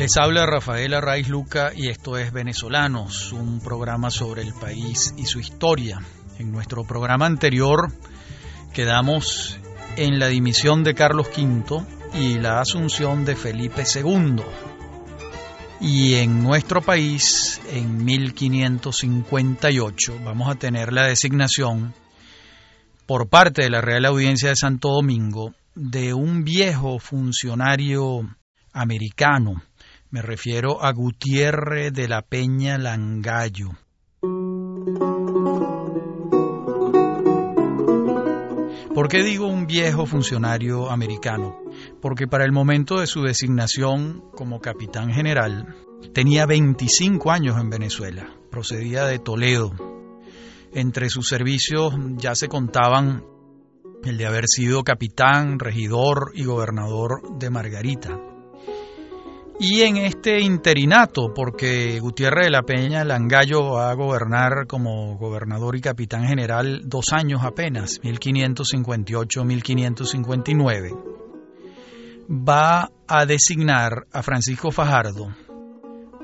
Les habla Rafael Arraiz Luca y esto es Venezolanos, un programa sobre el país y su historia. En nuestro programa anterior quedamos en la dimisión de Carlos V y la asunción de Felipe II. Y en nuestro país, en 1558, vamos a tener la designación por parte de la Real Audiencia de Santo Domingo de un viejo funcionario americano. Me refiero a Gutiérrez de la Peña Langallo. ¿Por qué digo un viejo funcionario americano? Porque para el momento de su designación como capitán general tenía 25 años en Venezuela, procedía de Toledo. Entre sus servicios ya se contaban el de haber sido capitán, regidor y gobernador de Margarita. Y en este interinato, porque Gutiérrez de la Peña Langallo va a gobernar como gobernador y capitán general dos años apenas, 1558-1559, va a designar a Francisco Fajardo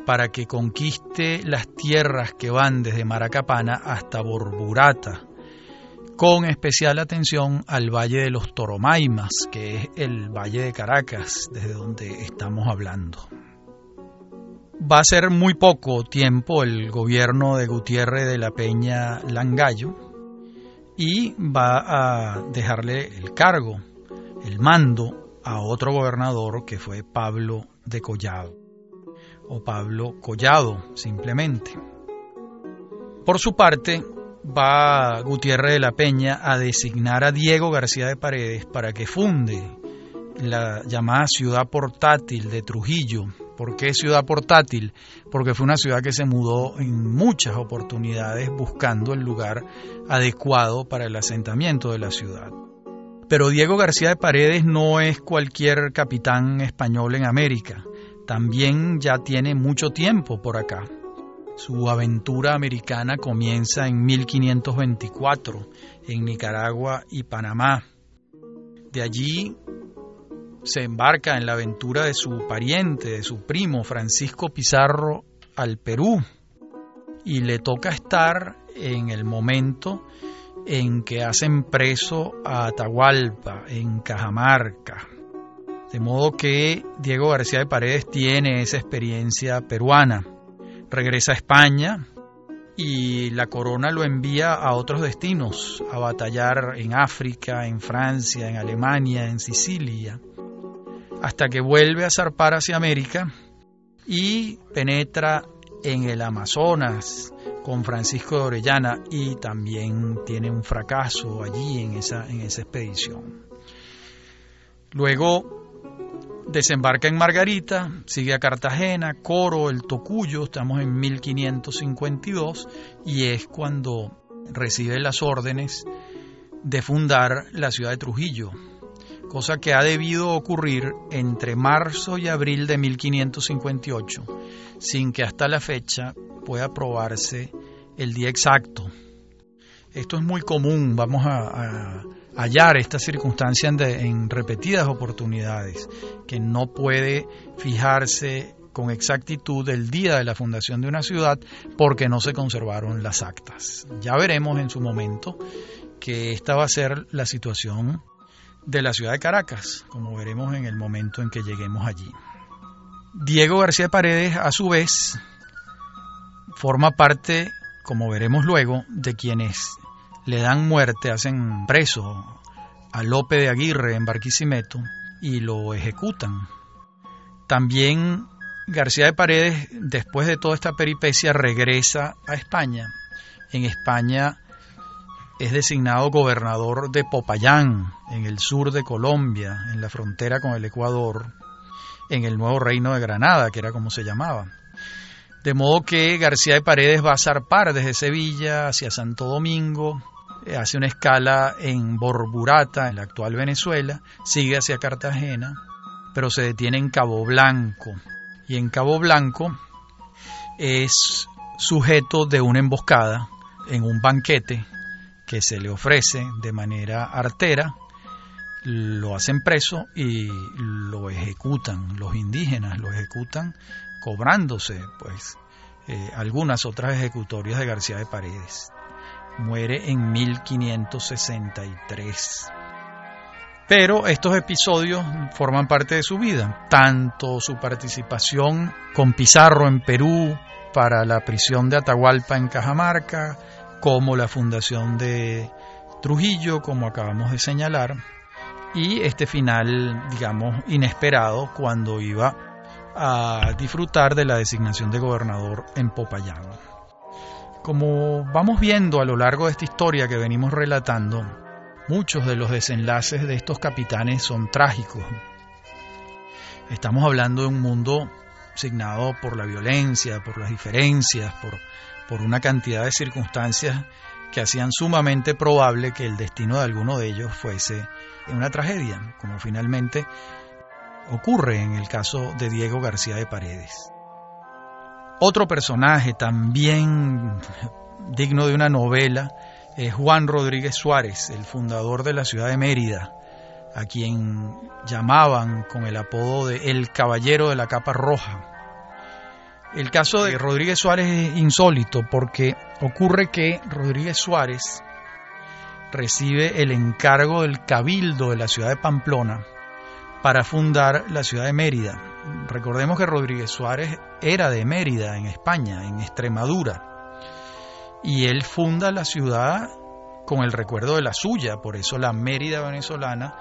para que conquiste las tierras que van desde Maracapana hasta Borburata, con especial atención al Valle de los Toromaimas, que es el Valle de Caracas, desde donde estamos hablando. Va a ser muy poco tiempo el gobierno de Gutiérrez de la Peña Langallo y va a dejarle el cargo, el mando a otro gobernador que fue Pablo de Collado, o Pablo Collado simplemente. Por su parte, va Gutiérrez de la Peña a designar a Diego García de Paredes para que funde la llamada ciudad portátil de Trujillo. ¿Por qué ciudad portátil? Porque fue una ciudad que se mudó en muchas oportunidades buscando el lugar adecuado para el asentamiento de la ciudad. Pero Diego García de Paredes no es cualquier capitán español en América. También ya tiene mucho tiempo por acá. Su aventura americana comienza en 1524 en Nicaragua y Panamá. De allí se embarca en la aventura de su pariente, de su primo Francisco Pizarro al Perú y le toca estar en el momento en que hacen preso a Atahualpa en Cajamarca. De modo que Diego García de Paredes tiene esa experiencia peruana regresa a España y la corona lo envía a otros destinos, a batallar en África, en Francia, en Alemania, en Sicilia, hasta que vuelve a zarpar hacia América y penetra en el Amazonas con Francisco de Orellana y también tiene un fracaso allí en esa, en esa expedición. Luego desembarca en Margarita, sigue a Cartagena, Coro, el Tocuyo, estamos en 1552 y es cuando recibe las órdenes de fundar la ciudad de Trujillo, cosa que ha debido ocurrir entre marzo y abril de 1558, sin que hasta la fecha pueda probarse el día exacto. Esto es muy común, vamos a, hallar esta circunstancia en, repetidas oportunidades, que no puede fijarse con exactitud el día de la fundación de una ciudad porque no se conservaron las actas. Ya veremos en su momento que esta va a ser la situación de la ciudad de Caracas, como veremos en el momento en que lleguemos allí. Diego García Paredes, a su vez, forma parte, como veremos luego, de quienes le dan muerte, hacen preso a Lope de Aguirre en Barquisimeto y lo ejecutan. También García de Paredes, después de toda esta peripecia, regresa a España. En España es designado gobernador de Popayán, en el sur de Colombia, en la frontera con el Ecuador, en el nuevo reino de Granada, que era como se llamaba. De modo que García de Paredes va a zarpar desde Sevilla hacia Santo Domingo, hace una escala en Borburata, en la actual Venezuela, sigue hacia Cartagena, pero se detiene en Cabo Blanco. Y en Cabo Blanco es sujeto de una emboscada en un banquete que se le ofrece de manera artera. lo hacen preso y lo ejecutan, los indígenas lo ejecutan cobrándose pues eh, algunas otras ejecutorias de García de Paredes. Muere en 1563. Pero estos episodios forman parte de su vida, tanto su participación con Pizarro en Perú para la prisión de Atahualpa en Cajamarca, como la fundación de Trujillo, como acabamos de señalar, y este final, digamos, inesperado cuando iba a disfrutar de la designación de gobernador en Popayán. Como vamos viendo a lo largo de esta historia que venimos relatando, Muchos de los desenlaces de estos capitanes son trágicos. Estamos hablando de un mundo signado por la violencia, por las diferencias, por, por una cantidad de circunstancias que hacían sumamente probable que el destino de alguno de ellos fuese una tragedia, como finalmente ocurre en el caso de Diego García de Paredes. Otro personaje también digno de una novela es Juan Rodríguez Suárez, el fundador de la ciudad de Mérida, a quien llamaban con el apodo de El Caballero de la Capa Roja. El caso de Rodríguez Suárez es insólito porque ocurre que Rodríguez Suárez recibe el encargo del cabildo de la ciudad de Pamplona para fundar la ciudad de Mérida. Recordemos que Rodríguez Suárez era de Mérida, en España, en Extremadura y él funda la ciudad con el recuerdo de la suya, por eso la Mérida venezolana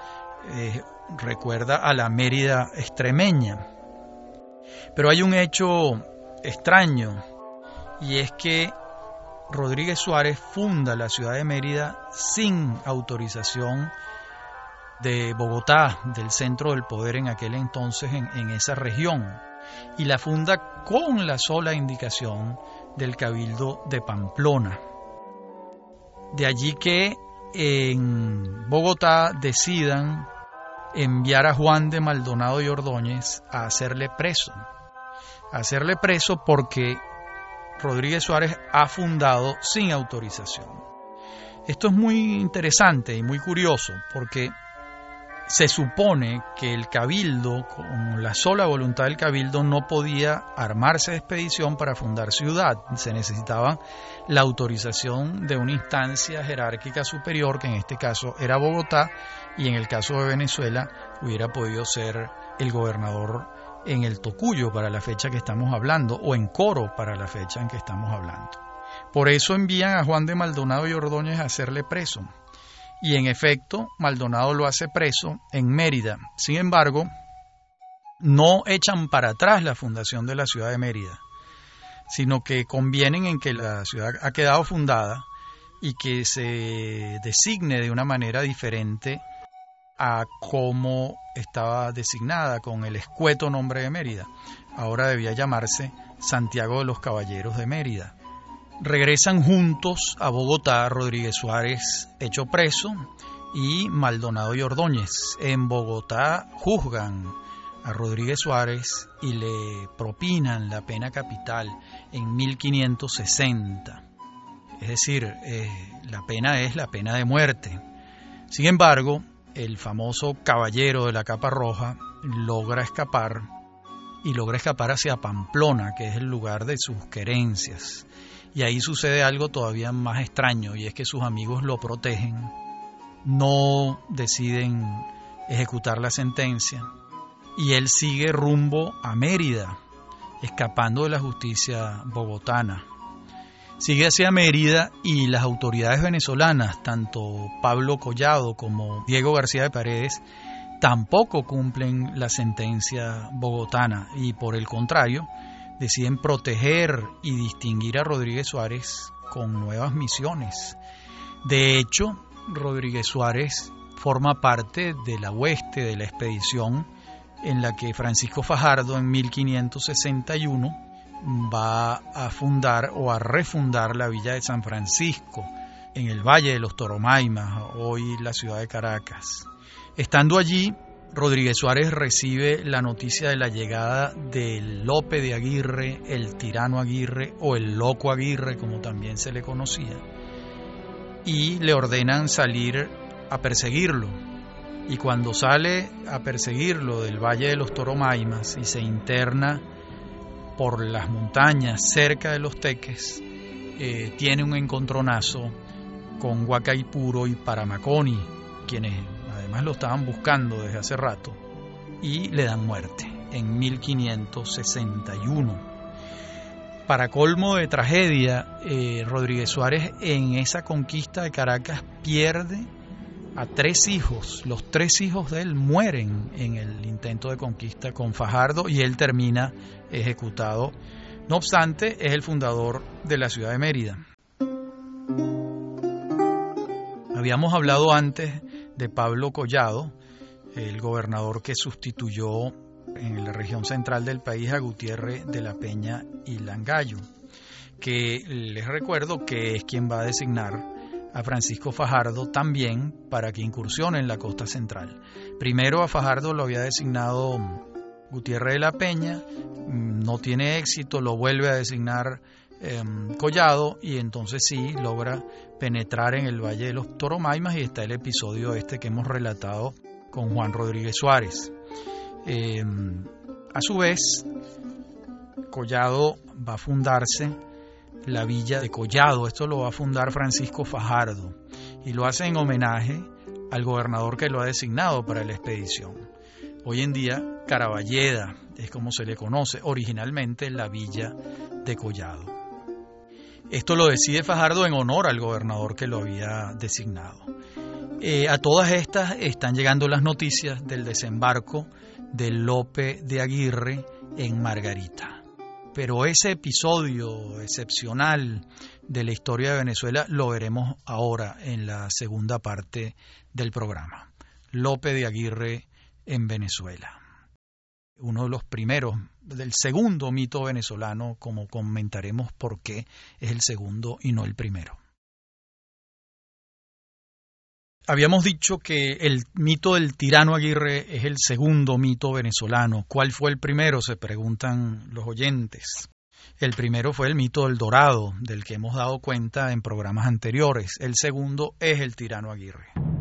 eh, recuerda a la Mérida extremeña. Pero hay un hecho extraño y es que Rodríguez Suárez funda la ciudad de Mérida sin autorización de Bogotá, del centro del poder en aquel entonces en, esa región, y la funda con la sola indicación del Cabildo de Pamplona. De allí que en Bogotá decidan enviar a Juan de Maldonado y Ordóñez a hacerle preso. A hacerle preso porque Rodríguez Suárez ha fundado sin autorización. Esto es muy interesante y muy curioso porque se supone que el cabildo, con la sola voluntad del cabildo, no podía armarse de expedición para fundar ciudad. Se necesitaba la autorización de una instancia jerárquica superior, que en este caso era Bogotá, y en el caso de Venezuela hubiera podido ser el gobernador en el Tocuyo para la fecha que estamos hablando, o en Coro para la fecha en que estamos hablando. Por eso envían a Juan de Maldonado y Ordóñez a hacerle preso y en efecto Maldonado lo hace preso en Mérida. Sin embargo, no echan para atrás la fundación de la ciudad de Mérida, sino que convienen en que la ciudad ha quedado fundada y que se designe de una manera diferente a cómo estaba designada con el escueto nombre de Mérida. Ahora debía llamarse Santiago de los Caballeros de Mérida. Regresan juntos a Bogotá Rodríguez Suárez, hecho preso, y Maldonado y Ordóñez. En Bogotá juzgan a Rodríguez Suárez y le propinan la pena capital en 1560. Es decir, eh, la pena es la pena de muerte. Sin embargo, el famoso caballero de la capa roja logra escapar y logra escapar hacia Pamplona, que es el lugar de sus querencias. Y ahí sucede algo todavía más extraño y es que sus amigos lo protegen, no deciden ejecutar la sentencia y él sigue rumbo a Mérida, escapando de la justicia bogotana. Sigue hacia Mérida y las autoridades venezolanas, tanto Pablo Collado como Diego García de Paredes, tampoco cumplen la sentencia bogotana y por el contrario, deciden proteger y distinguir a Rodríguez Suárez con nuevas misiones. De hecho, Rodríguez Suárez forma parte de la hueste de la expedición en la que Francisco Fajardo en 1561 va a fundar o a refundar la villa de San Francisco en el Valle de los Toromaimas, hoy la ciudad de Caracas. Estando allí, Rodríguez Suárez recibe la noticia de la llegada de Lope de Aguirre, el tirano Aguirre o el loco Aguirre, como también se le conocía, y le ordenan salir a perseguirlo. y cuando sale a perseguirlo del Valle de los Toromaimas y se interna por las montañas cerca de los Teques, eh, tiene un encontronazo con Huacaipuro y Paramaconi, quienes lo estaban buscando desde hace rato, y le dan muerte en 1561. Para colmo de tragedia, eh, Rodríguez Suárez en esa conquista de Caracas pierde a tres hijos. Los tres hijos de él mueren en el intento de conquista con Fajardo y él termina ejecutado. No obstante, es el fundador de la ciudad de Mérida. Habíamos hablado antes de Pablo Collado, el gobernador que sustituyó en la región central del país a Gutiérrez de la Peña y Langallo, que les recuerdo que es quien va a designar a Francisco Fajardo también para que incursione en la costa central. Primero a Fajardo lo había designado Gutiérrez de la Peña, no tiene éxito, lo vuelve a designar em, Collado y entonces sí logra penetrar en el Valle de los Toromaimas y está el episodio este que hemos relatado con Juan Rodríguez Suárez. Em, a su vez, Collado va a fundarse la villa de Collado. Esto lo va a fundar Francisco Fajardo y lo hace en homenaje al gobernador que lo ha designado para la expedición. Hoy en día, Caraballeda es como se le conoce originalmente la villa de Collado. Esto lo decide Fajardo en honor al gobernador que lo había designado. Eh, a todas estas están llegando las noticias del desembarco de Lope de Aguirre en Margarita pero ese episodio excepcional de la historia de Venezuela lo veremos ahora en la segunda parte del programa. Lope de Aguirre en Venezuela. Uno de los primeros, del segundo mito venezolano, como comentaremos por qué es el segundo y no el primero. Habíamos dicho que el mito del tirano Aguirre es el segundo mito venezolano. ¿Cuál fue el primero? Se preguntan los oyentes. El primero fue el mito del Dorado, del que hemos dado cuenta en programas anteriores. El segundo es el tirano Aguirre.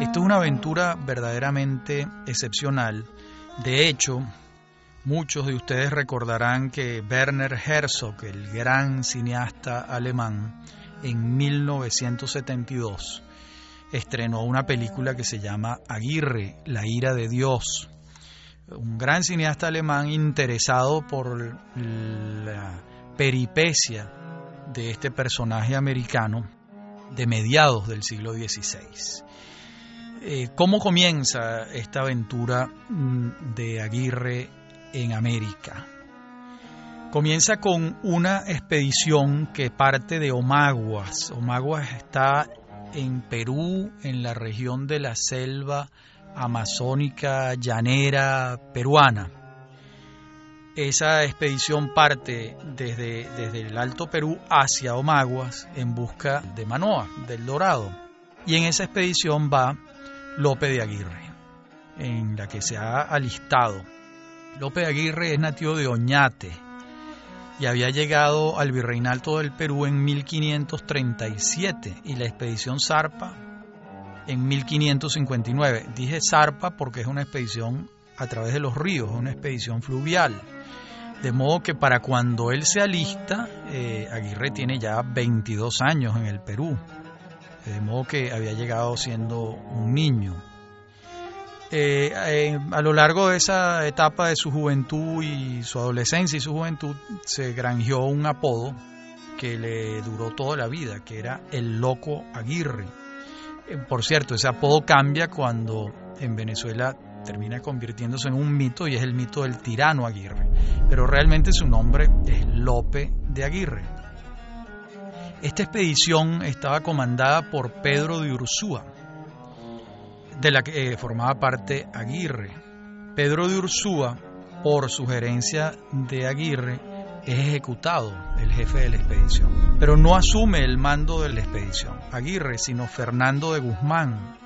Esto es una aventura verdaderamente excepcional. De hecho, Muchos de ustedes recordarán que Werner Herzog, el gran cineasta alemán, en 1972 estrenó una película que se llama Aguirre, la ira de Dios. Un gran cineasta alemán interesado por la peripecia de este personaje americano de mediados del siglo XVI. Eh, ¿Cómo comienza esta aventura mm, de Aguirre en América. Comienza con una expedición que parte de Omaguas. Omaguas está en Perú, en la región de la selva amazónica llanera peruana. Esa expedición parte desde, desde el Alto Perú hacia Omaguas en busca de Manoa, del Dorado. Y en esa expedición va Lope de Aguirre, en la que se ha alistado López Aguirre es nativo de Oñate y había llegado al virreinato del Perú en 1537 y la expedición zarpa en 1559. Dije zarpa porque es una expedición a través de los ríos, una expedición fluvial. De modo que para cuando él se alista, eh, Aguirre tiene ya 22 años en el Perú. De modo que había llegado siendo un niño. Eh, eh, a lo largo de esa etapa de su juventud y su adolescencia y su juventud se granjeó un apodo que le duró toda la vida, que era el loco Aguirre. Eh, por cierto, ese apodo cambia cuando en Venezuela termina convirtiéndose en un mito y es el mito del tirano Aguirre. Pero realmente su nombre es Lope de Aguirre. Esta expedición estaba comandada por Pedro de Ursúa, de la que eh, formaba parte Aguirre. Pedro de Ursúa, por sugerencia de Aguirre, es ejecutado el jefe de la expedición, pero no asume el mando de la expedición Aguirre, sino Fernando de Guzmán.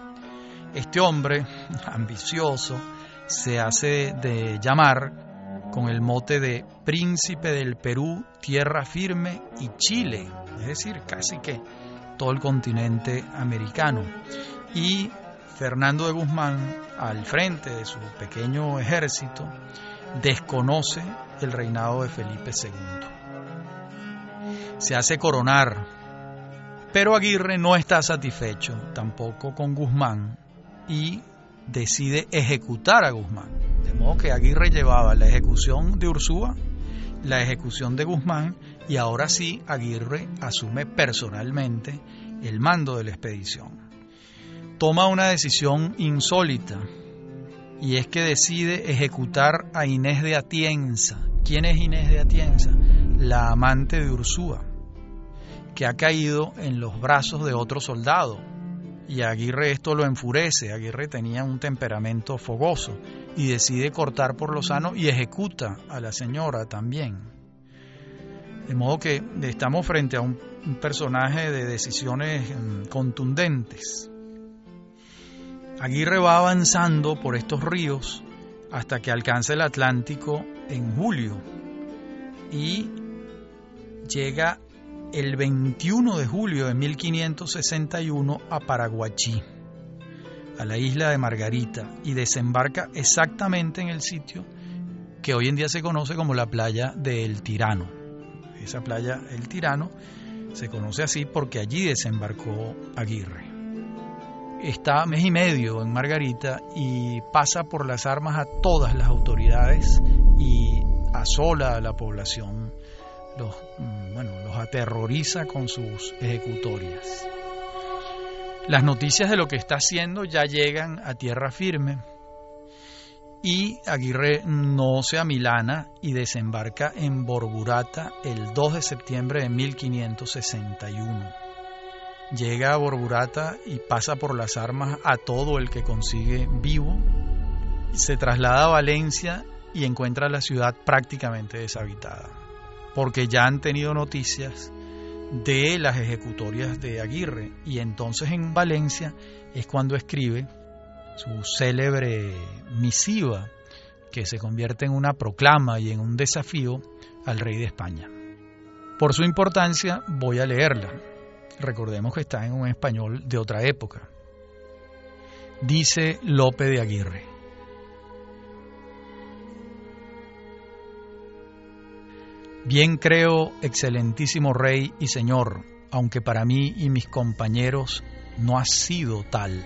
Este hombre, ambicioso, se hace de llamar con el mote de Príncipe del Perú, Tierra Firme y Chile, es decir, casi que todo el continente americano. Y Fernando de Guzmán, al frente de su pequeño ejército, desconoce el reinado de Felipe II. Se hace coronar, pero Aguirre no está satisfecho tampoco con Guzmán y decide ejecutar a Guzmán. De modo que Aguirre llevaba la ejecución de Ursúa, la ejecución de Guzmán y ahora sí Aguirre asume personalmente el mando de la expedición. Toma una decisión insólita y es que decide ejecutar a Inés de Atienza. ¿Quién es Inés de Atienza? La amante de Ursúa, que ha caído en los brazos de otro soldado, y Aguirre esto lo enfurece. Aguirre tenía un temperamento fogoso y decide cortar por lo sano y ejecuta a la señora también. De modo que estamos frente a un, personaje de decisiones mm, contundentes. Aguirre va avanzando por estos ríos hasta que alcanza el Atlántico en julio y llega el 21 de julio de 1561 a Paraguachí, a la isla de Margarita, y desembarca exactamente en el sitio que hoy en día se conoce como la playa del Tirano. Esa playa, el Tirano, se conoce así porque allí desembarcó Aguirre. Está mes y medio en Margarita y pasa por las armas a todas las autoridades y asola a la población los, mm, bueno, los aterroriza con sus ejecutorias. Las noticias de lo que está haciendo ya llegan a tierra firme y Aguirre no se amilana y desembarca en Borburata el 2 de septiembre de 1561. Llega a Borburata y pasa por las armas a todo el que consigue vivo. Se traslada a Valencia y encuentra la ciudad prácticamente deshabitada porque ya han tenido noticias de las ejecutorias de Aguirre y entonces en Valencia es cuando escribe su célebre misiva que se convierte en una proclama y en un desafío al rey de España. Por su importancia voy a leerla. Recordemos que está en un español de otra época. Dice Lope de Aguirre. Bien creo, excelentísimo Rey y Señor, aunque para mí y mis compañeros no ha sido tal,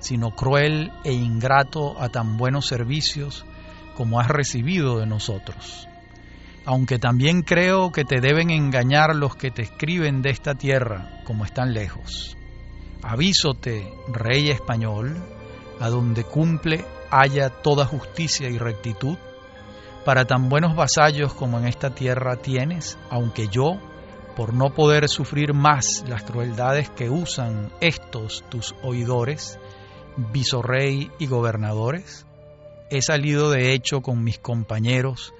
sino cruel e ingrato a tan buenos servicios como has recibido de nosotros. Aunque también creo que te deben engañar los que te escriben de esta tierra, como están lejos. Avísote, Rey español, a donde cumple haya toda justicia y rectitud, para tan buenos vasallos como en esta tierra tienes, aunque yo, por no poder sufrir más las crueldades que usan estos tus oidores, visorrey y gobernadores, he salido de hecho con mis compañeros,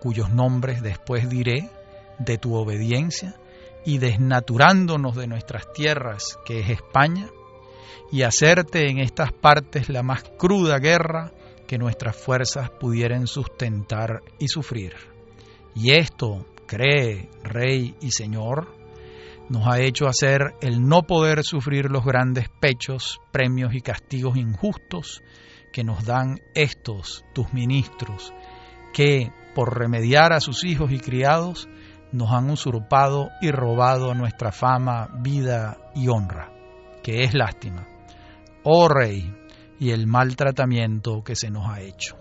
cuyos nombres después diré, de tu obediencia, y desnaturándonos de nuestras tierras, que es España, y hacerte en estas partes la más cruda guerra, que nuestras fuerzas pudieran sustentar y sufrir. Y esto, cree, Rey y Señor, nos ha hecho hacer el no poder sufrir los grandes pechos, premios y castigos injustos que nos dan estos, tus ministros, que, por remediar a sus hijos y criados, nos han usurpado y robado nuestra fama, vida y honra, que es lástima. Oh Rey, y el maltratamiento que se nos ha hecho.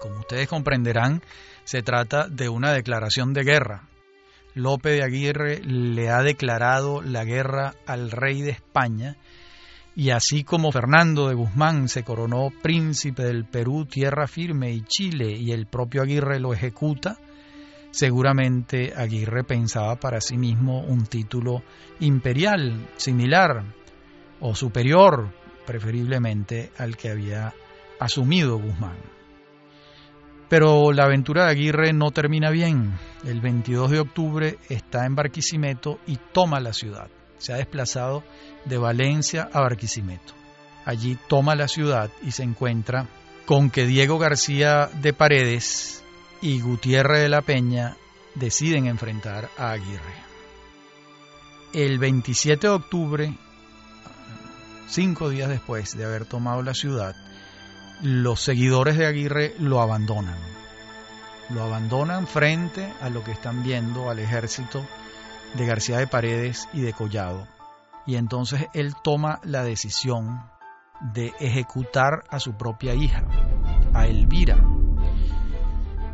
Como ustedes comprenderán, se trata de una declaración de guerra. Lope de Aguirre le ha declarado la guerra al rey de España y así como Fernando de Guzmán se coronó príncipe del Perú, tierra firme y Chile y el propio Aguirre lo ejecuta, Seguramente Aguirre pensaba para sí mismo un título imperial, similar o superior, preferiblemente al que había asumido Guzmán. Pero la aventura de Aguirre no termina bien. El 22 de octubre está en Barquisimeto y toma la ciudad. Se ha desplazado de Valencia a Barquisimeto. Allí toma la ciudad y se encuentra con que Diego García de Paredes y Gutiérrez de la Peña deciden enfrentar a Aguirre. El 27 de octubre, cinco días después de haber tomado la ciudad, los seguidores de Aguirre lo abandonan. Lo abandonan frente a lo que están viendo al ejército de García de Paredes y de Collado. Y entonces él toma la decisión de ejecutar a su propia hija, a Elvira,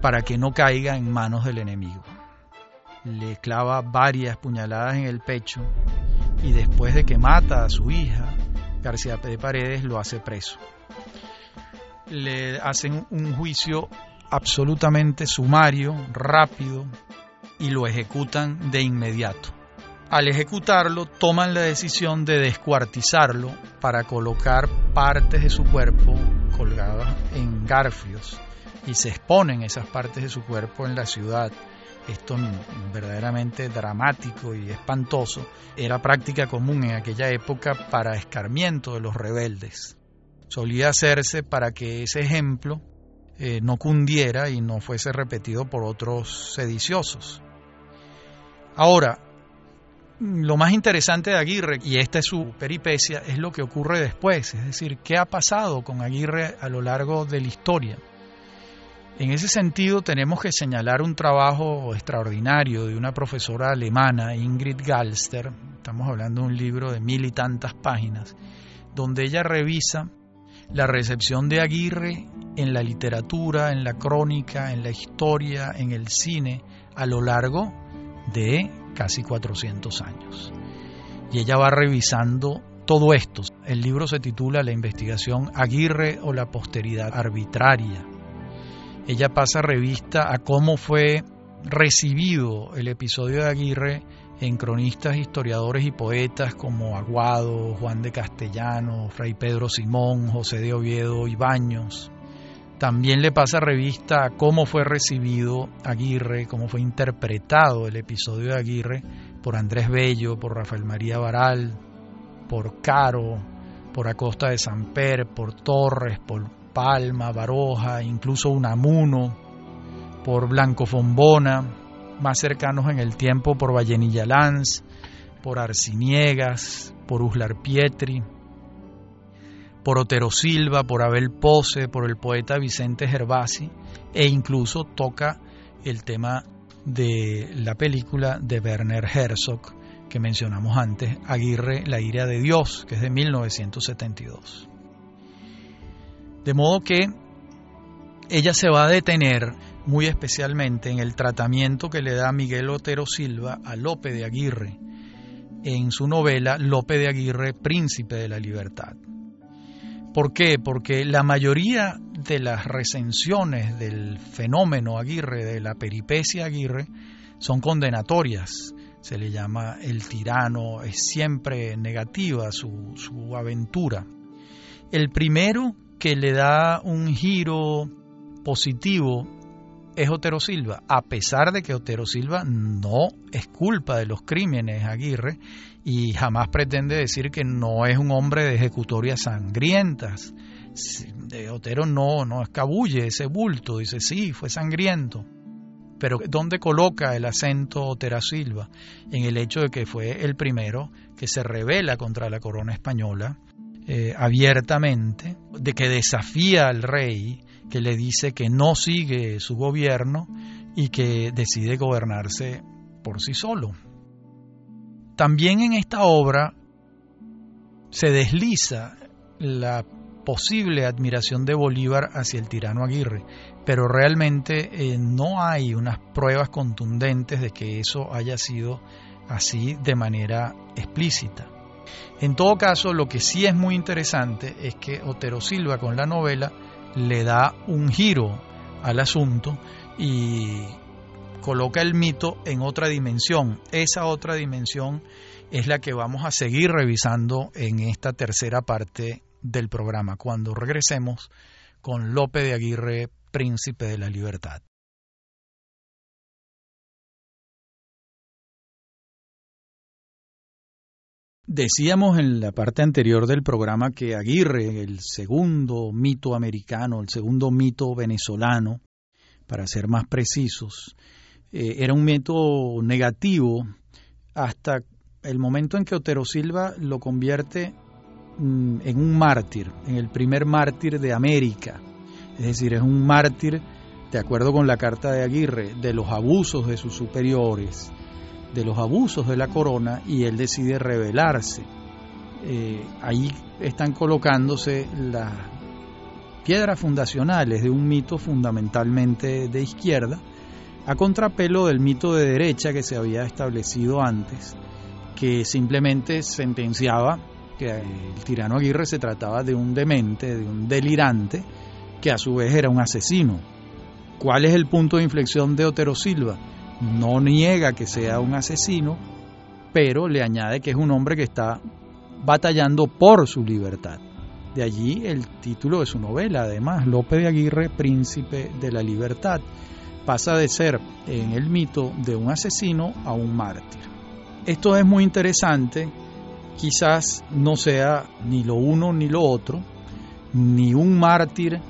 para que no caiga en manos del enemigo. Le clava varias puñaladas en el pecho y después de que mata a su hija, García de Paredes lo hace preso le hacen un juicio absolutamente sumario, rápido, y lo ejecutan de inmediato. Al ejecutarlo, toman la decisión de descuartizarlo para colocar partes de su cuerpo colgadas en garfios y se exponen esas partes de su cuerpo en la ciudad. Esto verdaderamente dramático y espantoso era práctica común en aquella época para escarmiento de los rebeldes solía hacerse para que ese ejemplo eh, no cundiera y no fuese repetido por otros sediciosos. Ahora, lo más interesante de Aguirre, y esta es su peripecia, es lo que ocurre después, es decir, qué ha pasado con Aguirre a lo largo de la historia. En ese sentido tenemos que señalar un trabajo extraordinario de una profesora alemana, Ingrid Galster, estamos hablando de un libro de mil y tantas páginas, donde ella revisa la recepción de Aguirre en la literatura, en la crónica, en la historia, en el cine, a lo largo de casi 400 años. Y ella va revisando todo esto. El libro se titula La investigación Aguirre o la posteridad arbitraria. Ella pasa revista a cómo fue recibido el episodio de Aguirre en cronistas, historiadores y poetas como Aguado, Juan de Castellano, Fray Pedro Simón, José de Oviedo y Baños. También le pasa revista a cómo fue recibido Aguirre, cómo fue interpretado el episodio de Aguirre por Andrés Bello, por Rafael María Baral, por Caro, por Acosta de Samper, por Torres, por Palma, Baroja, incluso Unamuno, por Blanco Fombona, más cercanos en el tiempo por Vallenilla Lanz, por Arciniegas, por Uslar Pietri, por Otero Silva, por Abel Pose, por el poeta Vicente Gervasi, e incluso toca el tema de la película de Werner Herzog que mencionamos antes, Aguirre, La ira de Dios, que es de 1972. De modo que ella se va a detener muy especialmente en el tratamiento que le da Miguel Otero Silva a Lope de Aguirre en su novela Lope de Aguirre, Príncipe de la Libertad. ¿Por qué? Porque la mayoría de las recensiones del fenómeno Aguirre, de la peripecia Aguirre, son condenatorias. Se le llama el tirano, es siempre negativa su, su aventura. El primero que le da un giro positivo es Otero Silva, a pesar de que Otero Silva no es culpa de los crímenes Aguirre y jamás pretende decir que no es un hombre de ejecutorias sangrientas. Otero no, no escabulle ese bulto, dice sí, fue sangriento. Pero ¿dónde coloca el acento Otero Silva? En el hecho de que fue el primero que se revela contra la corona española eh, abiertamente, de que desafía al rey, que le dice que no sigue su gobierno y que decide gobernarse por sí solo. También en esta obra se desliza la posible admiración de Bolívar hacia el tirano Aguirre, pero realmente eh, no hay unas pruebas contundentes de que eso haya sido así de manera explícita. En todo caso, lo que sí es muy interesante es que Otero Silva con la novela le da un giro al asunto y coloca el mito en otra dimensión. Esa otra dimensión es la que vamos a seguir revisando en esta tercera parte del programa, cuando regresemos con Lope de Aguirre, príncipe de la libertad. Decíamos en la parte anterior del programa que Aguirre, el segundo mito americano, el segundo mito venezolano, para ser más precisos, eh, era un mito negativo hasta el momento en que Otero Silva lo convierte mm, en un mártir, en el primer mártir de América. Es decir, es un mártir, de acuerdo con la carta de Aguirre, de los abusos de sus superiores, de los abusos de la corona y él decide rebelarse. Eh, ahí están colocándose las piedras fundacionales de un mito fundamentalmente de izquierda, a contrapelo del mito de derecha que se había establecido antes, que simplemente sentenciaba que el tirano Aguirre se trataba de un demente, de un delirante, que a su vez era un asesino. ¿Cuál es el punto de inflexión de Otero Silva? no niega que sea un asesino, pero le añade que es un hombre que está batallando por su libertad. De allí el título de su novela, además, Lope de Aguirre, Príncipe de la Libertad, pasa de ser en el mito de un asesino a un mártir. Esto es muy interesante, quizás no sea ni lo uno ni lo otro, ni un mártir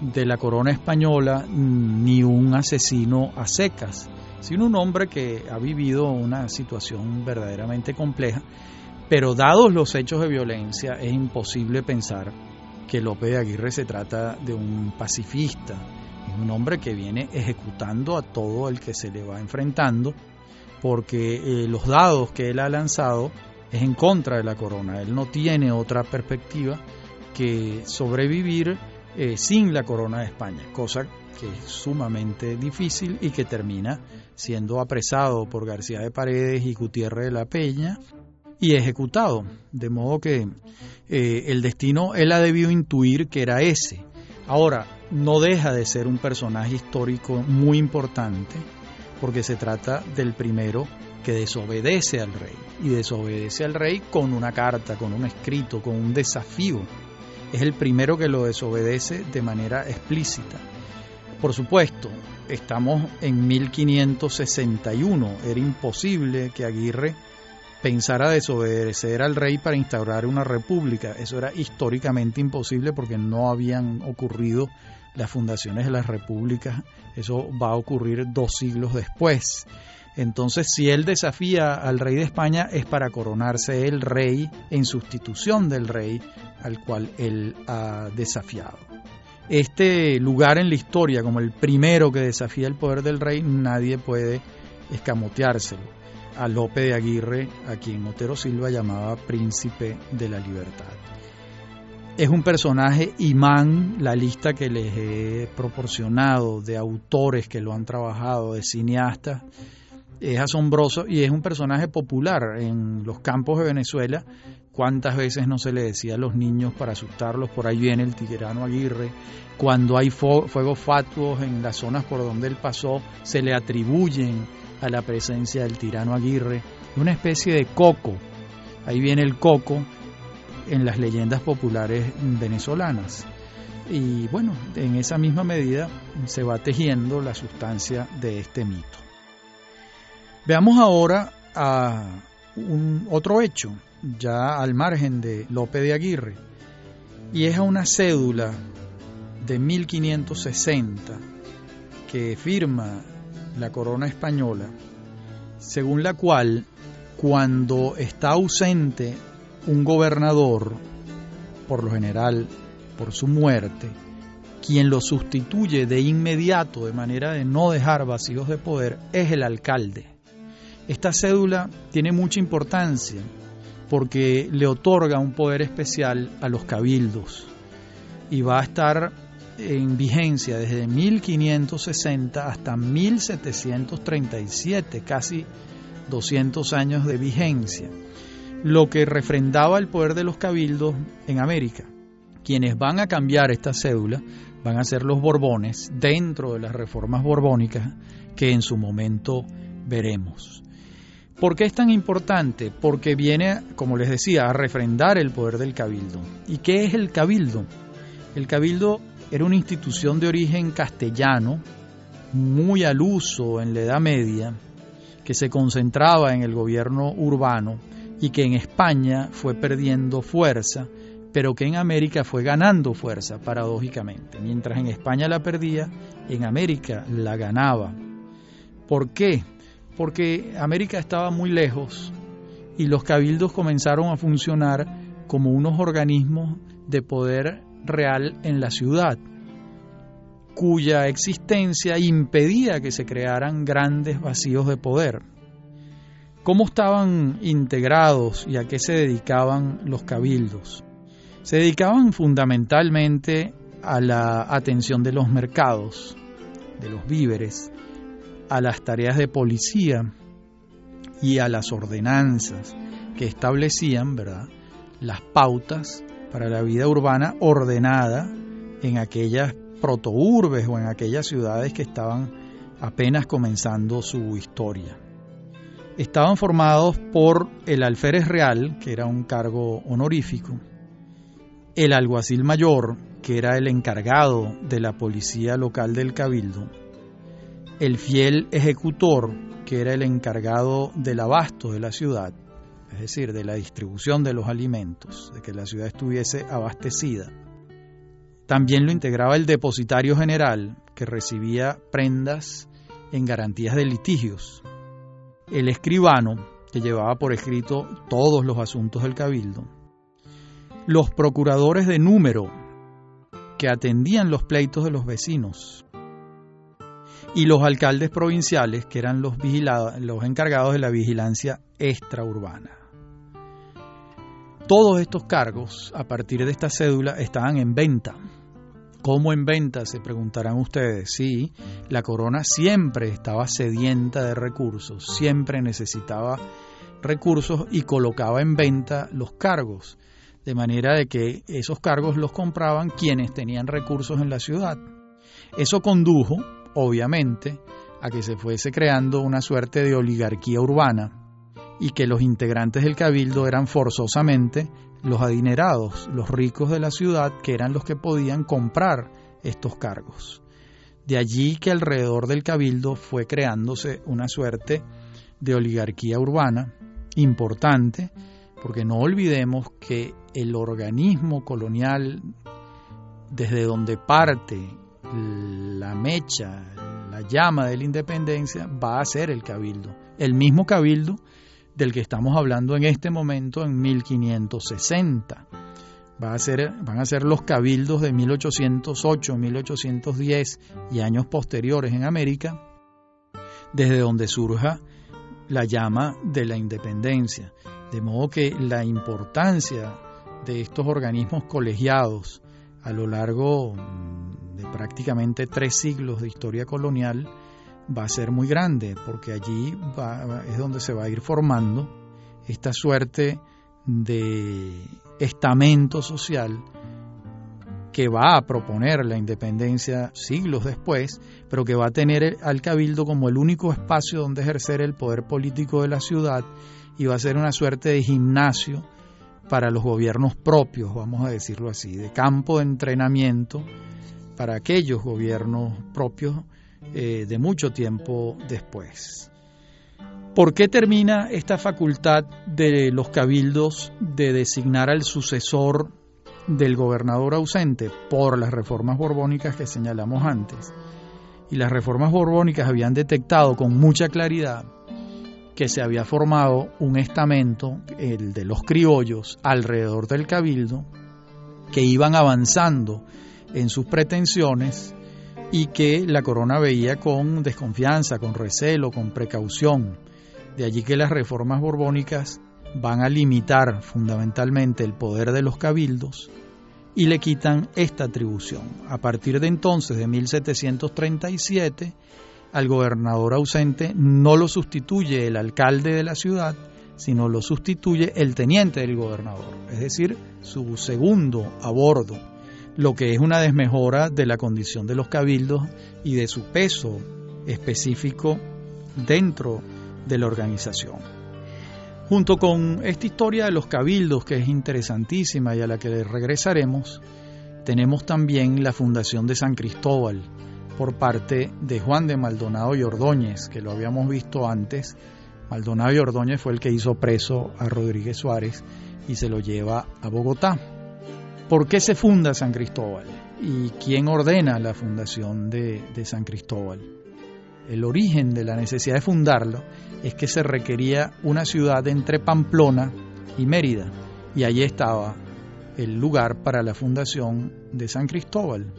de la corona española, ni un asesino a secas, sino un hombre que ha vivido una situación verdaderamente compleja, pero dados los hechos de violencia es imposible pensar que López de Aguirre se trata de un pacifista, un hombre que viene ejecutando a todo el que se le va enfrentando, porque eh, los dados que él ha lanzado es en contra de la corona, él no tiene otra perspectiva que sobrevivir eh, sin la corona de España, cosa que es sumamente difícil y que termina siendo apresado por García de Paredes y Gutiérrez de la Peña y ejecutado. De modo que eh, el destino él ha debido intuir que era ese. Ahora, no deja de ser un personaje histórico muy importante porque se trata del primero que desobedece al rey y desobedece al rey con una carta, con un escrito, con un desafío. Es el primero que lo desobedece de manera explícita. Por supuesto, estamos en 1561. Era imposible que Aguirre pensara desobedecer al rey para instaurar una república. Eso era históricamente imposible porque no habían ocurrido las fundaciones de las repúblicas. Eso va a ocurrir dos siglos después. Entonces, si él desafía al rey de España es para coronarse el rey en sustitución del rey al cual él ha desafiado este lugar en la historia como el primero que desafía el poder del rey, nadie puede escamoteárselo. A Lope de Aguirre, a quien Otero Silva llamaba príncipe de la libertad. Es un personaje imán, la lista que les he proporcionado de autores que lo han trabajado, de cineastas, es asombroso y es un personaje popular en los campos de Venezuela. Cuántas veces no se le decía a los niños para asustarlos, por ahí viene el tirano Aguirre, cuando hay fuegos fatuos en las zonas por donde él pasó, se le atribuyen a la presencia del tirano Aguirre, una especie de coco, ahí viene el coco en las leyendas populares venezolanas. Y bueno, en esa misma medida se va tejiendo la sustancia de este mito. Veamos ahora a un otro hecho ya al margen de Lope de Aguirre, y es a una cédula de 1560 que firma la corona española, según la cual cuando está ausente un gobernador, por lo general por su muerte, quien lo sustituye de inmediato de manera de no dejar vacíos de poder es el alcalde. Esta cédula tiene mucha importancia porque le otorga un poder especial a los cabildos y va a estar en vigencia desde 1560 hasta 1737, casi 200 años de vigencia, lo que refrendaba el poder de los cabildos en América. Quienes van a cambiar esta cédula van a ser los Borbones dentro de las reformas borbónicas que en su momento veremos. ¿Por qué es tan importante? Porque viene, como les decía, a refrendar el poder del cabildo. ¿Y qué es el cabildo? El cabildo era una institución de origen castellano, muy al uso en la Edad Media, que se concentraba en el gobierno urbano y que en España fue perdiendo fuerza, pero que en América fue ganando fuerza, paradójicamente. Mientras en España la perdía, en América la ganaba. ¿Por qué? Porque América estaba muy lejos y los cabildos comenzaron a funcionar como unos organismos de poder real en la ciudad, cuya existencia impedía que se crearan grandes vacíos de poder. ¿Cómo estaban integrados y a qué se dedicaban los cabildos? Se dedicaban fundamentalmente a la atención de los mercados, de los víveres, a las tareas de policía y a las ordenanzas que establecían, ¿verdad?, las pautas para la vida urbana ordenada en aquellas protourbes o en aquellas ciudades que estaban apenas comenzando su historia. Estaban formados por el alférez real, que era un cargo honorífico, el alguacil mayor, que era el encargado de la policía local del cabildo, el fiel ejecutor, que era el encargado del abasto de la ciudad, es decir, de la distribución de los alimentos, de que la ciudad estuviese abastecida. También lo integraba el depositario general, que recibía prendas en garantías de litigios. El escribano, que llevaba por escrito todos los asuntos del cabildo. Los procuradores de número, que atendían los pleitos de los vecinos y los alcaldes provinciales, que eran los, los encargados de la vigilancia extraurbana. Todos estos cargos, a partir de esta cédula, estaban en venta. ¿Cómo en venta? Se preguntarán ustedes. Sí, la corona siempre estaba sedienta de recursos, siempre necesitaba recursos y colocaba en venta los cargos, de manera de que esos cargos los compraban quienes tenían recursos en la ciudad. Eso condujo obviamente, a que se fuese creando una suerte de oligarquía urbana y que los integrantes del cabildo eran forzosamente los adinerados, los ricos de la ciudad, que eran los que podían comprar estos cargos. De allí que alrededor del cabildo fue creándose una suerte de oligarquía urbana importante, porque no olvidemos que el organismo colonial desde donde parte la mecha, la llama de la independencia va a ser el cabildo. El mismo cabildo del que estamos hablando en este momento en 1560. Va a ser, van a ser los cabildos de 1808, 1810 y años posteriores en América, desde donde surja la llama de la independencia. De modo que la importancia de estos organismos colegiados a lo largo de prácticamente tres siglos de historia colonial va a ser muy grande, porque allí es donde se va a ir formando esta suerte de estamento social que va a proponer la independencia siglos después, pero que va a tener al cabildo como el único espacio donde ejercer el poder político de la ciudad y va a ser una suerte de gimnasio para los gobiernos propios, vamos a decirlo así, de campo de entrenamiento para aquellos gobiernos propios eh, de mucho tiempo después. ¿Por qué termina esta facultad de los cabildos de designar al sucesor del gobernador ausente? Por las reformas borbónicas que señalamos antes. Y las reformas borbónicas habían detectado con mucha claridad que se había formado un estamento, el de los criollos, alrededor del cabildo, que iban avanzando en sus pretensiones y que la corona veía con desconfianza, con recelo, con precaución. De allí que las reformas borbónicas van a limitar fundamentalmente el poder de los cabildos y le quitan esta atribución. A partir de entonces, de 1737, al gobernador ausente no lo sustituye el alcalde de la ciudad, sino lo sustituye el teniente del gobernador, es decir, su segundo a bordo, lo que es una desmejora de la condición de los cabildos y de su peso específico dentro de la organización. Junto con esta historia de los cabildos, que es interesantísima y a la que regresaremos, tenemos también la fundación de San Cristóbal por parte de Juan de Maldonado y Ordóñez, que lo habíamos visto antes. Maldonado y Ordóñez fue el que hizo preso a Rodríguez Suárez y se lo lleva a Bogotá. ¿Por qué se funda San Cristóbal? ¿Y quién ordena la fundación de, San Cristóbal? El origen de la necesidad de fundarlo es que se requería una ciudad entre Pamplona y Mérida, y allí estaba el lugar para la fundación de San Cristóbal.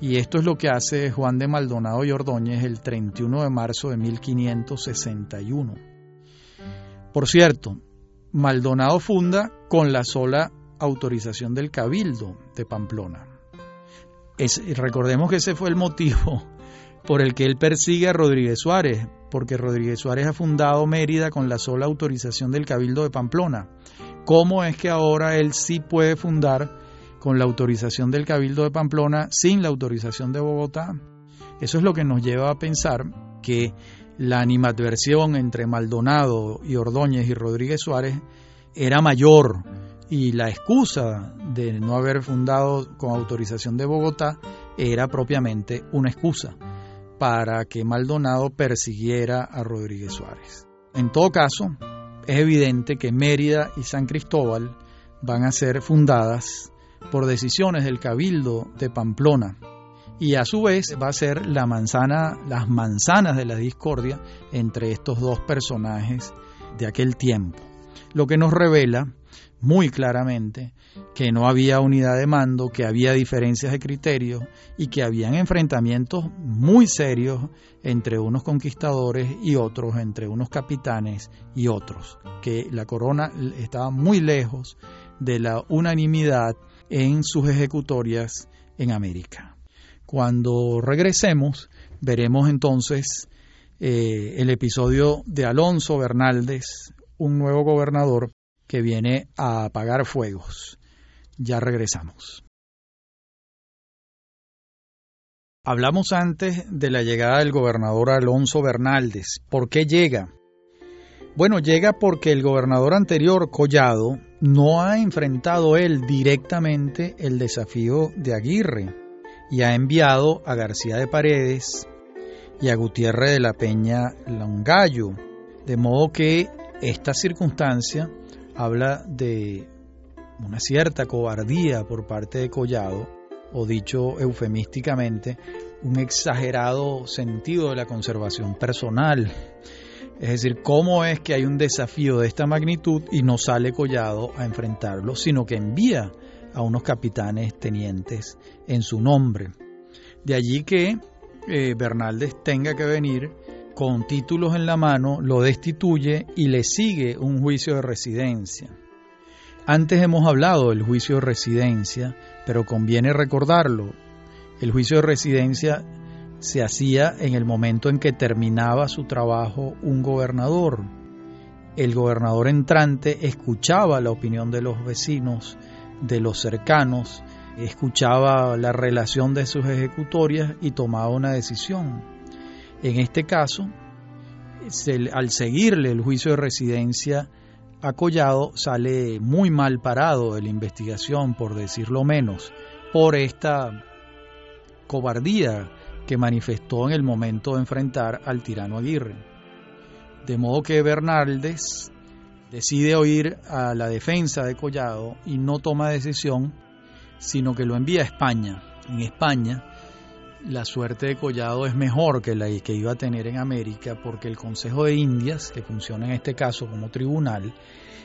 Y esto es lo que hace Juan de Maldonado y Ordóñez el 31 de marzo de 1561. Por cierto, Maldonado funda con la sola autorización del Cabildo de Pamplona. recordemos que ese fue el motivo por el que él persigue a Rodríguez Suárez, porque Rodríguez Suárez ha fundado Mérida con la sola autorización del Cabildo de Pamplona. ¿Cómo es que ahora él sí puede fundar con la autorización del Cabildo de Pamplona sin la autorización de Bogotá? Eso es lo que nos lleva a pensar que la animadversión entre Maldonado y Ordóñez y Rodríguez Suárez era mayor y la excusa de no haber fundado con autorización de Bogotá era propiamente una excusa para que Maldonado persiguiera a Rodríguez Suárez. En todo caso, es evidente que Mérida y San Cristóbal van a ser fundadas por decisiones del Cabildo de Pamplona y a su vez va a ser la manzana, las manzanas de la discordia entre estos dos personajes de aquel tiempo, lo que nos revela muy claramente que no había unidad de mando, que había diferencias de criterios y que habían enfrentamientos muy serios entre unos conquistadores y otros, entre unos capitanes y otros, que la corona estaba muy lejos de la unanimidad en sus ejecutorias en América. Cuando regresemos, veremos entonces eh, el episodio de Alonso Bernaldez, un nuevo gobernador que viene a apagar fuegos. Ya regresamos. Hablamos antes de la llegada del gobernador Alonso Bernaldez. ¿Por qué llega? Bueno, llega porque el gobernador anterior, Collado, no ha enfrentado él directamente el desafío de Aguirre y ha enviado a García de Paredes y a Gutiérrez de la Peña Longallo. De modo que esta circunstancia habla de una cierta cobardía por parte de Collado, o dicho eufemísticamente, un exagerado sentido de la conservación personal. Es decir, cómo es que hay un desafío de esta magnitud y no sale Collado a enfrentarlo, sino que envía a unos capitanes tenientes en su nombre. De allí que eh, Bernaldez tenga que venir con títulos en la mano, lo destituye y le sigue un juicio de residencia. Antes hemos hablado del juicio de residencia, pero conviene recordarlo. El juicio de residencia se hacía en el momento en que terminaba su trabajo un gobernador. El gobernador entrante escuchaba la opinión de los vecinos, de los cercanos, escuchaba la relación de sus ejecutorias y tomaba una decisión. En este caso, al seguirle el juicio de residencia a Collado, sale muy mal parado de la investigación, por decirlo menos, por esta cobardía que manifestó en el momento de enfrentar al tirano Aguirre. De modo que Bernaldez decide oír a la defensa de Collado y no toma decisión, sino que lo envía a España. En España la suerte de Collado es mejor que la que iba a tener en América porque el Consejo de Indias, que funciona en este caso como tribunal,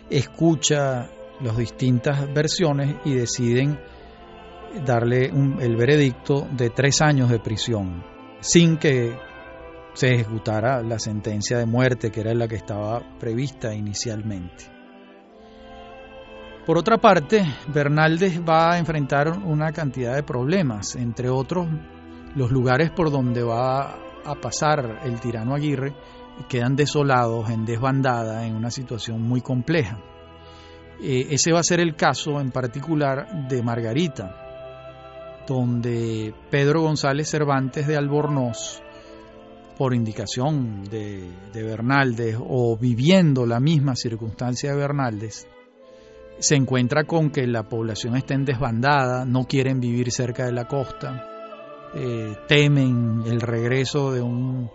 escucha las distintas versiones y deciden darle el veredicto de tres años de prisión, sin que se ejecutara la sentencia de muerte que era la que estaba prevista inicialmente. Por otra parte, Bernaldez va a enfrentar una cantidad de problemas, entre otros los lugares por donde va a pasar el tirano Aguirre quedan desolados, en desbandada, en una situación muy compleja. Eh, ese va a ser el caso en particular de Margarita, donde Pedro González Cervantes de Albornoz, por indicación de, de Bernaldez o viviendo la misma circunstancia de Bernaldez, se encuentra con que la población está en desbandada, no quieren vivir cerca de la costa, eh, temen el regreso de un,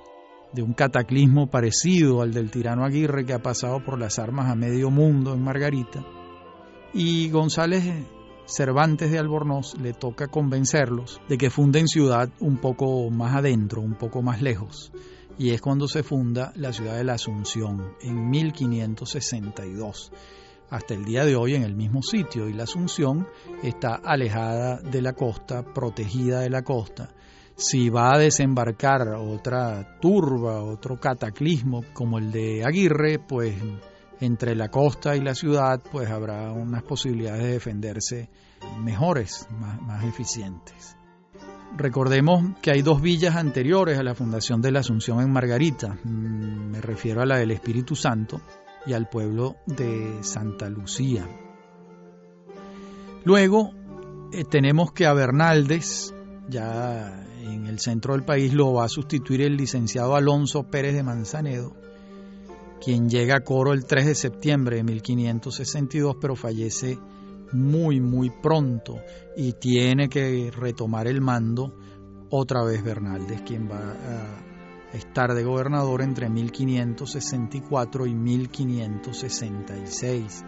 de un cataclismo parecido al del tirano Aguirre que ha pasado por las armas a medio mundo en Margarita. Y González Cervantes de Albornoz le toca convencerlos de que funden ciudad un poco más adentro, un poco más lejos. Y es cuando se funda la ciudad de la Asunción en 1562 hasta el día de hoy en el mismo sitio y la Asunción está alejada de la costa, protegida de la costa. Si va a desembarcar otra turba, otro cataclismo como el de Aguirre, pues entre la costa y la ciudad, pues habrá unas posibilidades de defenderse mejores, más, más eficientes. Recordemos que hay dos villas anteriores a la fundación de la Asunción en Margarita. Mm, me refiero a la del Espíritu Santo, y al pueblo de Santa Lucía. Luego eh, tenemos que a Bernaldez, ya en el centro del país, lo va a sustituir el licenciado Alonso Pérez de Manzanedo, quien llega a Coro el 3 de septiembre de 1562, pero fallece muy, muy pronto y tiene que retomar el mando otra vez Bernaldez, quien va a estar de gobernador entre 1564 y 1566.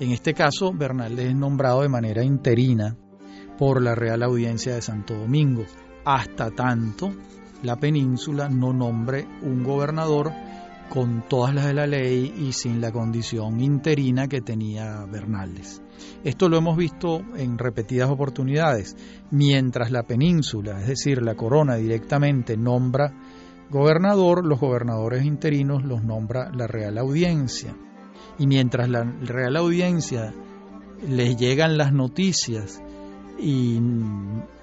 En este caso, Bernaldez es nombrado de manera interina por la Real Audiencia de Santo Domingo, hasta tanto la península no nombre un gobernador con todas las de la ley y sin la condición interina que tenía Bernaldez. Esto lo hemos visto en repetidas oportunidades. Mientras la península, es decir, la corona directamente nombra gobernador, los gobernadores interinos los nombra la Real Audiencia. Y mientras la Real Audiencia les llegan las noticias y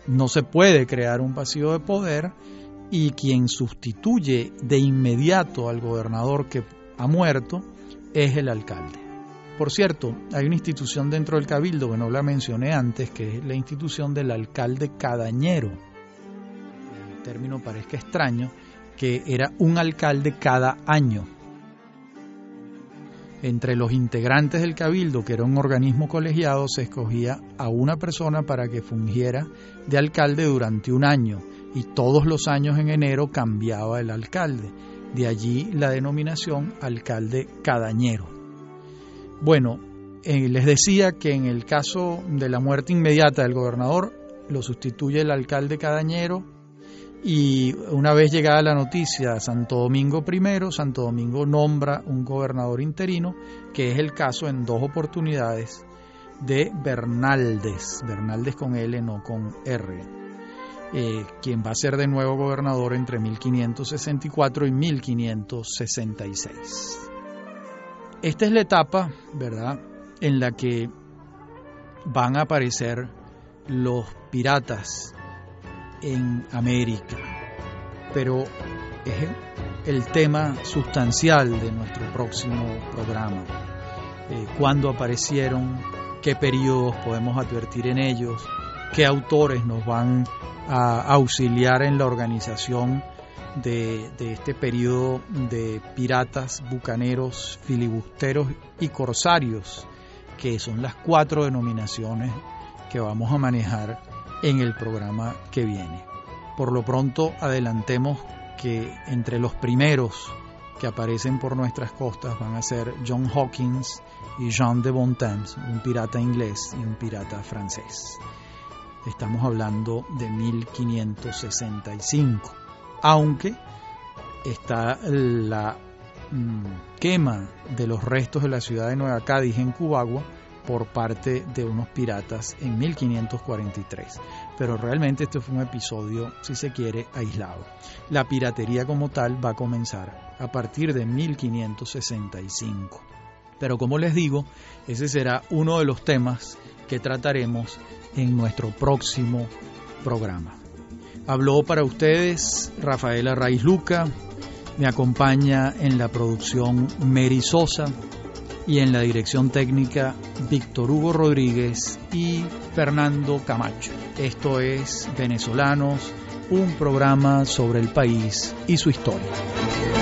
no se puede crear un vacío de poder, y quien sustituye de inmediato al gobernador que ha muerto es el alcalde. Por cierto, hay una institución dentro del cabildo que no la mencioné antes, que es la institución del alcalde cadañero. El término parezca extraño, que era un alcalde cada año. Entre los integrantes del cabildo, que era un organismo colegiado, se escogía a una persona para que fungiera de alcalde durante un año y todos los años en enero cambiaba el alcalde. De allí la denominación alcalde cadañero. Bueno, eh, les decía que en el caso de la muerte inmediata del gobernador lo sustituye el alcalde cadañero y una vez llegada la noticia a Santo Domingo I, Santo Domingo nombra un gobernador interino, que es el caso en dos oportunidades de Bernaldez, Bernaldez con L, no con R, eh, quien va a ser de nuevo gobernador entre 1564 y 1566. Esta es la etapa, ¿verdad?, en la que van a aparecer los piratas en América. Pero es el tema sustancial de nuestro próximo programa. Eh, cuándo aparecieron, qué periodos podemos advertir en ellos, qué autores nos van a auxiliar en la organización de, de, este periodo de piratas, bucaneros, filibusteros y corsarios, que son las cuatro denominaciones que vamos a manejar en el programa que viene. Por lo pronto adelantemos que entre los primeros que aparecen por nuestras costas van a ser John Hawkins y Jean de Bontemps, un pirata inglés y un pirata francés. Estamos hablando de 1565, aunque está la mm, quema de los restos de la ciudad de Nueva Cádiz en Cubagua por parte de unos piratas en 1543. Pero realmente este fue un episodio, si se quiere, aislado. La piratería como tal va a comenzar a partir de 1565. Pero como les digo, ese será uno de los temas que trataremos en nuestro próximo programa. Habló para ustedes Rafaela Raiz Luca, me acompaña en la producción Mary Sosa y en la dirección técnica Víctor Hugo Rodríguez y Fernando Camacho. Esto es Venezolanos, un programa sobre el país y su historia.